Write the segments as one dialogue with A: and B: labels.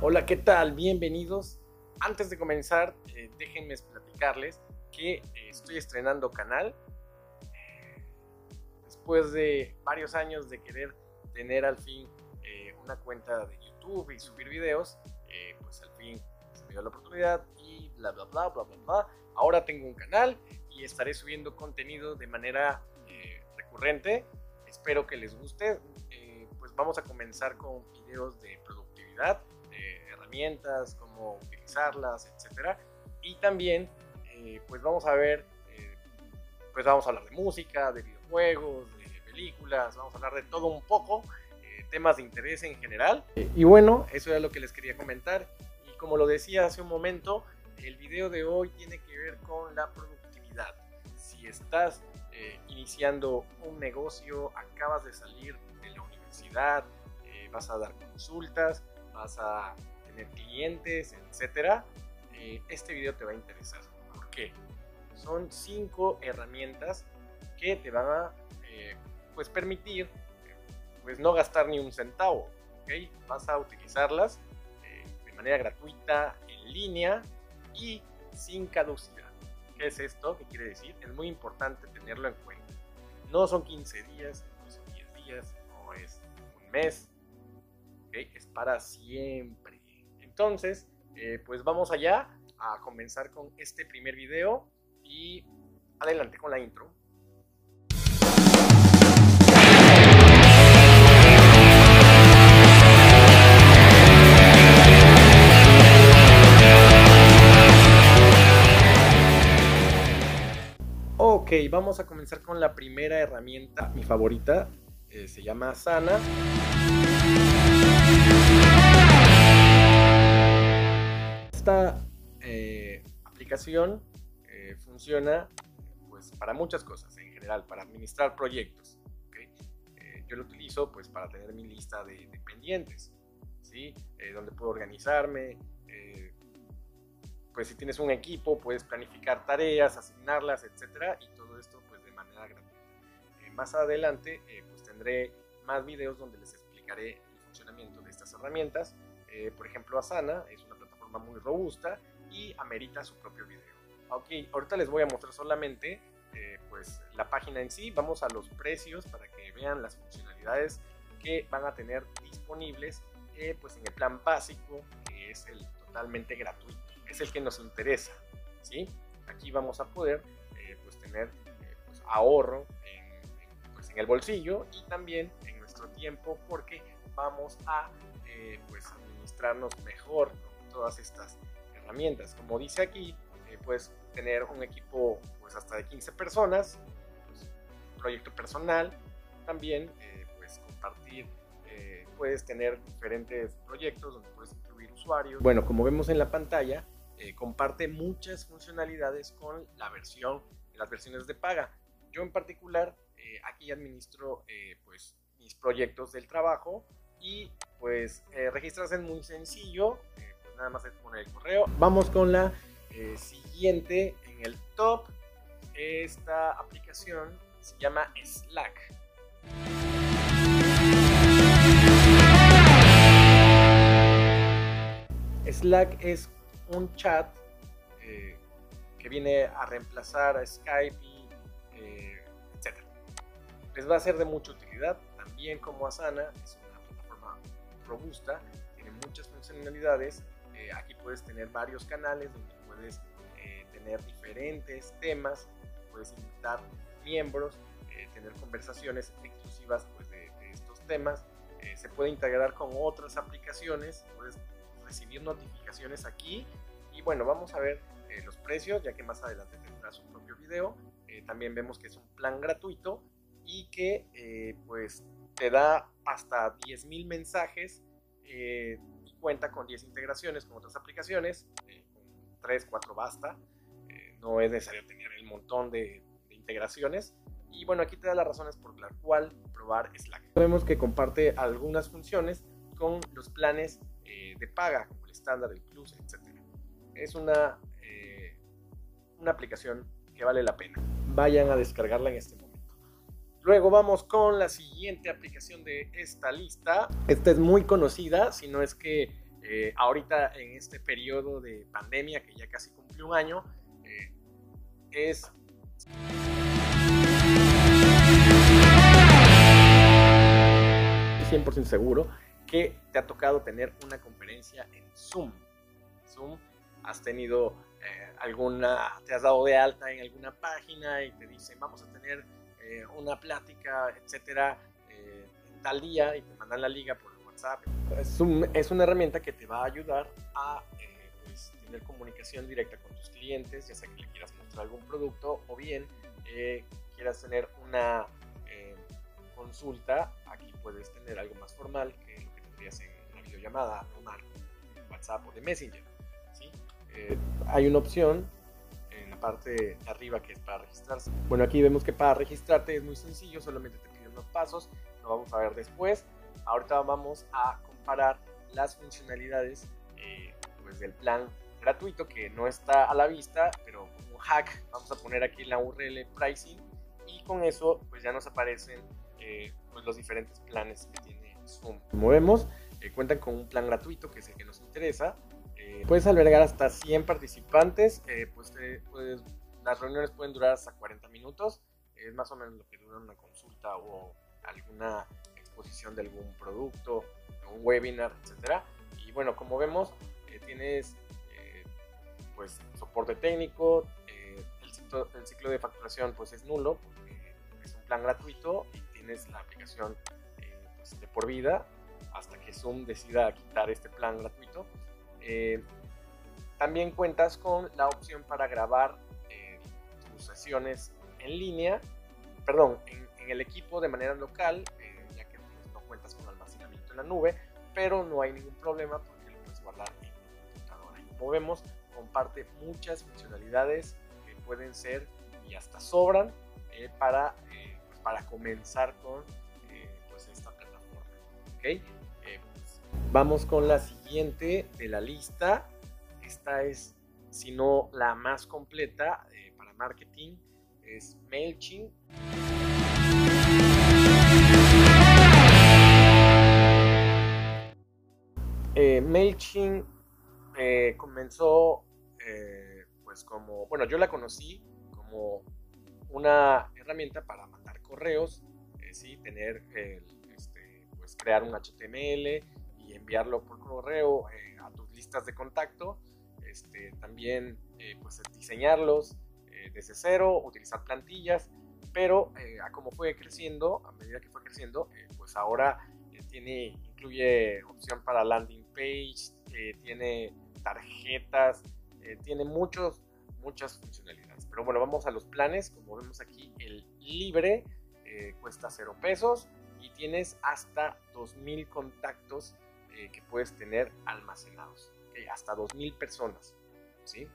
A: Hola, ¿qué tal? Bienvenidos. Antes de comenzar, eh, déjenme platicarles que eh, estoy estrenando canal. Después de varios años de querer tener al fin eh, una cuenta de YouTube y subir videos, pues al fin se me dio la oportunidad y bla, bla, bla, bla, bla, bla. Ahora tengo un canal y estaré subiendo contenido de manera recurrente. Espero que les guste. pues vamos a comenzar con videos de productividad herramientas, cómo utilizarlas, etcétera. Y también, eh, pues vamos a ver, eh, pues vamos a hablar de música, de videojuegos, de películas, vamos a hablar de todo un poco, eh, temas de interés en general. Y bueno, eso era lo que les quería comentar. Y como lo decía hace un momento, el video de hoy tiene que ver con la productividad. Si estás iniciando un negocio, acabas de salir de la universidad, vas a dar consultas, vas a tener clientes, etcétera, eh, este video te va a interesar. ¿Por qué? Son cinco herramientas que te van a eh, pues permitir pues no gastar ni un centavo. ¿okay? Vas a utilizarlas eh, de manera gratuita, en línea y sin caducidad. ¿Qué es esto? ¿Qué quiere decir? Es muy importante tenerlo en cuenta. No son 15 días, no son 10 días, no es un mes. ¿okay? Es para siempre. Entonces, eh, pues vamos allá a comenzar con este primer video y adelante con la intro. Vamos a comenzar con la primera herramienta, mi favorita, eh, se llama Sana. esta eh, aplicación eh, funciona pues, para muchas cosas en general, para administrar proyectos. Yo lo utilizo pues, para tener mi lista de, pendientes, ¿sí? donde puedo organizarme. Pues si tienes un equipo, puedes planificar tareas, asignarlas, etcétera, y todo esto pues, de manera gratuita. más adelante pues, tendré más videos donde les explicaré el funcionamiento de estas herramientas. por ejemplo, Asana es una muy robusta y amerita su propio video. Ok, ahorita les voy a mostrar solamente eh, pues la página en sí, vamos a los precios para que vean las funcionalidades que van a tener disponibles eh, pues en el plan básico que es el totalmente gratuito, es el que nos interesa, ¿sí? Aquí vamos a poder eh, pues tener pues, ahorro en, pues en el bolsillo y también en nuestro tiempo porque vamos a pues administrarnos mejor todas estas herramientas. Como dice aquí, eh, puedes tener un equipo pues hasta de 15 personas, pues, proyecto personal, también eh, pues compartir, eh, puedes tener diferentes proyectos donde puedes incluir usuarios. Bueno, como vemos en la pantalla, comparte muchas funcionalidades con la versión, las versiones de paga. Yo en particular aquí administro pues mis proyectos del trabajo y pues registrarse muy sencillo, nada más es poner el correo. Vamos con la eh, siguiente en el top. Esta aplicación se llama Slack. Slack es un chat eh, que viene a reemplazar a Skype eh, etc. Les va a ser de mucha utilidad, también como Asana, es una plataforma robusta, tiene muchas funcionalidades eh, aquí puedes tener varios canales donde puedes tener diferentes temas, puedes invitar miembros, tener conversaciones exclusivas pues, de, estos temas. se puede integrar con otras aplicaciones, puedes recibir notificaciones aquí. Y bueno, vamos a ver los precios, ya que más adelante tendrá su propio video. también vemos que es un plan gratuito y que pues te da hasta 10.000 mensajes cuenta con 10 integraciones con otras aplicaciones, eh, con 3, 4 basta, eh, no es necesario tener el montón de, integraciones. Y bueno, aquí te da las razones por la cual probar Slack. Vemos que comparte algunas funciones con los planes eh, de paga, como el estándar, el plus, etc. Es una, eh, una aplicación que vale la pena. Vayan a descargarla en este momento. Luego vamos con la siguiente aplicación de esta lista. Esta es muy conocida, si no es que eh, ahorita en este periodo de pandemia, que ya casi cumplió un año, es 100% seguro que te ha tocado tener una conferencia en Zoom. Zoom, has tenido eh, alguna, te has dado de alta en alguna página y te dicen vamos a tener eh, una plática, etcétera, eh, en tal día y te mandan la liga por WhatsApp. Zoom es una herramienta que te va a ayudar a pues, tener comunicación directa con tus clientes, ya sea que le quieras mostrar algún producto o bien quieras tener una consulta, aquí puedes tener algo más formal que tendrías en una videollamada normal, WhatsApp o de Messenger. ¿sí? Eh, hay una opción en la parte de arriba que es para registrarse. Bueno, aquí vemos que para registrarte es muy sencillo, solamente te piden unos pasos, lo vamos a ver después. Ahorita vamos a comparar las funcionalidades eh, pues del plan gratuito que no está a la vista, pero como hack vamos a poner aquí la URL pricing y con eso pues ya nos aparecen eh, pues los diferentes planes que tiene Zoom. Como vemos, eh, cuentan con un plan gratuito que es el que nos interesa. Eh, puedes albergar hasta 100 participantes, pues, pues, las reuniones pueden durar hasta 40 minutos, es más o menos lo que dura una consulta o alguna exposición de algún producto, un webinar, etcétera. Y bueno, como vemos, tienes pues soporte técnico, el ciclo, el, ciclo, de facturación pues es nulo porque es un plan gratuito y tienes la aplicación eh, pues, de por vida hasta que Zoom decida quitar este plan gratuito. Eh, también cuentas con la opción para grabar eh, tus sesiones en línea, perdón, en, el equipo de manera local, ya que pues, no cuentas con almacenamiento en la nube, pero no hay ningún problema porque lo puedes guardar en tu computadora. Y como vemos, comparte muchas funcionalidades que pueden ser y hasta sobran para para comenzar con ¿okay? Eh, pues, vamos con la siguiente de la lista. Esta es, si no la más completa eh, para marketing, es MailChimp. MailChimp comenzó pues como, bueno, yo la conocí como una herramienta para mandar correos, eh, ¿sí? tener, pues crear un HTML y enviarlo por correo eh, a tus listas de contacto, este, también eh, pues diseñarlos desde cero, utilizar plantillas, pero a como fue creciendo, a medida que fue creciendo, pues ahora tiene, incluye opción para landing page, tiene tarjetas, tiene muchos, muchas funcionalidades. Pero bueno, vamos a los planes. Como vemos aquí, el libre eh, cuesta 0 pesos y tienes hasta 2000 contactos eh, que puedes tener almacenados. Hasta 2000 personas, ¿sí?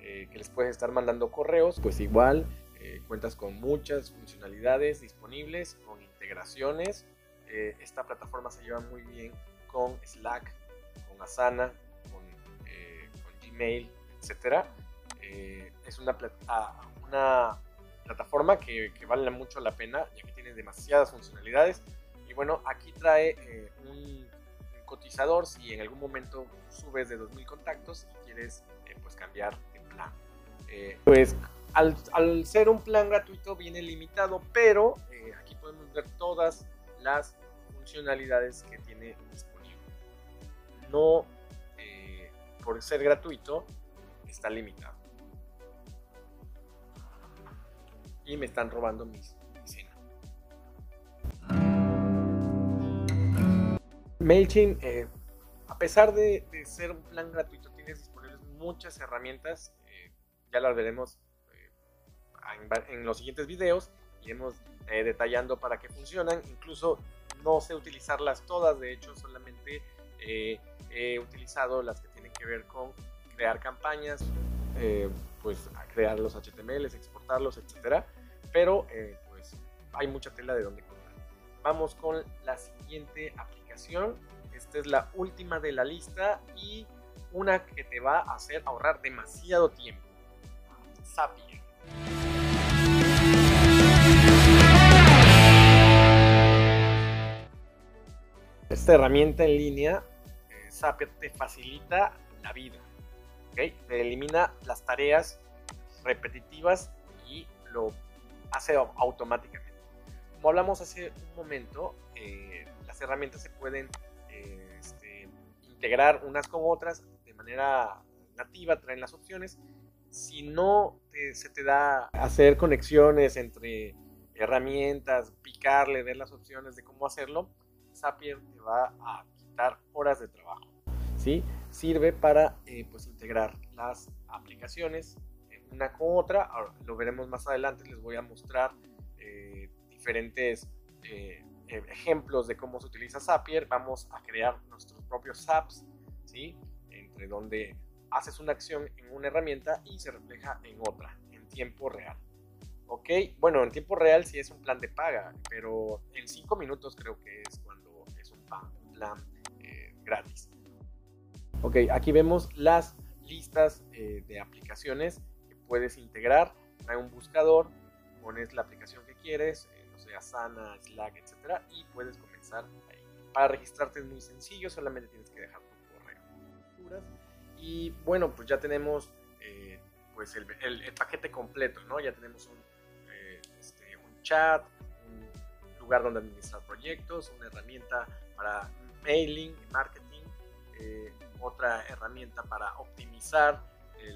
A: Eh, que les puedes estar mandando correos, pues igual cuentas con muchas funcionalidades disponibles, con integraciones. esta plataforma se lleva muy bien con Slack, con Asana, con, Gmail, eh, es una, una plataforma que, vale mucho la pena, ya que tiene demasiadas funcionalidades. Y bueno, aquí trae eh, un, cotizador si en algún momento subes de 2.000 contactos y quieres eh, pues cambiar de plan. pues al, al, ser un plan gratuito viene limitado, pero aquí podemos ver todas las funcionalidades que tiene disponible. No por ser gratuito está limitado. Y me están robando mis, mi MailChimp, eh, a pesar de, ser un plan gratuito, tienes disponibles muchas herramientas. Eh, ya las veremos eh, en, los siguientes videos. Iremos detallando para qué funcionan. Incluso no sé utilizarlas todas. De hecho, solamente he utilizado las que tienen que ver con crear campañas, pues crear los HTMLs, exportarlos, etcétera pero eh, pues hay mucha tela de donde cortar. Vamos con la siguiente aplicación, esta es la última de la lista y una que te va a hacer ahorrar demasiado tiempo. Zapier. Esta herramienta en línea, eh, Zapier, te facilita la vida. ¿okay? Te elimina las tareas repetitivas y lo hace automáticamente. Como hablamos hace un momento, eh, las herramientas se pueden eh, este, integrar unas con otras de manera nativa, traen las opciones. Si no se te da hacer conexiones entre herramientas, picarle, ver las opciones de cómo hacerlo, Zapier te va a quitar horas de trabajo. ¿sí? Sirve para eh, pues, integrar las aplicaciones una con otra. Ahora, lo veremos más adelante, les voy a mostrar eh, diferentes eh, e-, ejemplos de cómo se utiliza Zapier. Vamos a crear nuestros propios apps, ¿sí? entre donde haces una acción en una herramienta y se refleja en otra, en tiempo real. Ok, bueno, en tiempo real sí es un plan de paga, pero en 5 minutos creo que es cuando es un plan, eh, gratis. Ok, aquí vemos las listas de aplicaciones puedes integrar, trae un buscador, pones la aplicación que quieres, eh, no sé, Asana, Slack, etcétera, y puedes comenzar ahí. Para registrarte es muy sencillo, solamente tienes que dejar tu correo. Y bueno, pues ya tenemos eh, pues el, paquete completo, ¿no? Ya tenemos un, eh, este, un chat, un lugar donde administrar proyectos, una herramienta para mailing, marketing, otra herramienta para optimizar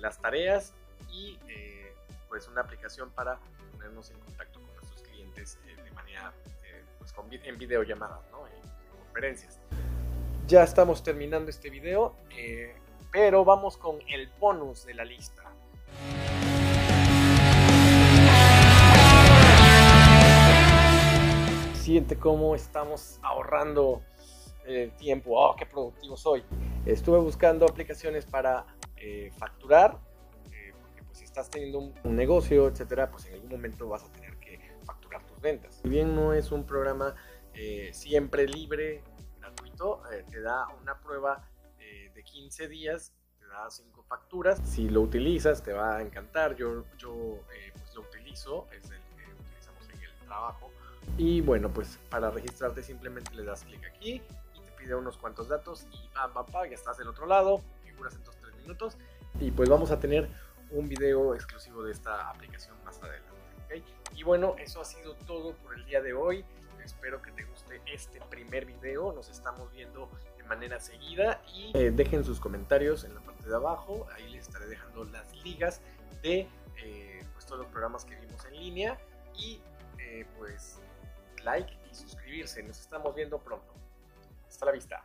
A: las tareas y eh, pues una aplicación para ponernos en contacto con nuestros clientes eh, de manera eh, pues en videollamadas, ¿no? en conferencias. Ya estamos terminando este video, pero vamos con el bonus de la lista. Siente cómo estamos ahorrando tiempo. ¡Oh, qué productivo soy! Estuve buscando aplicaciones para facturar estás teniendo un, negocio, etcétera, pues en algún momento vas a tener que facturar tus ventas. Si bien no es un programa eh, siempre libre, gratuito, eh, te da una prueba eh, de 15 días, te da 5 facturas. Si lo utilizas, te va a encantar. Yo, yo pues lo utilizo, es el que utilizamos en el trabajo. Y bueno, pues para registrarte simplemente le das clic aquí y te pide unos cuantos datos y pam, pam, pam, ya estás del otro lado, configuras en 2-3 minutos y pues vamos a tener un video exclusivo de esta aplicación más adelante. Y bueno, eso ha sido todo por el día de hoy. Espero que te guste este primer video. Nos estamos viendo de manera seguida y eh, dejen sus comentarios en la parte de abajo. Ahí les estaré dejando las ligas de eh, pues, todos los programas que vimos en línea. Y eh, pues like y suscribirse. Nos estamos viendo pronto. Hasta la vista.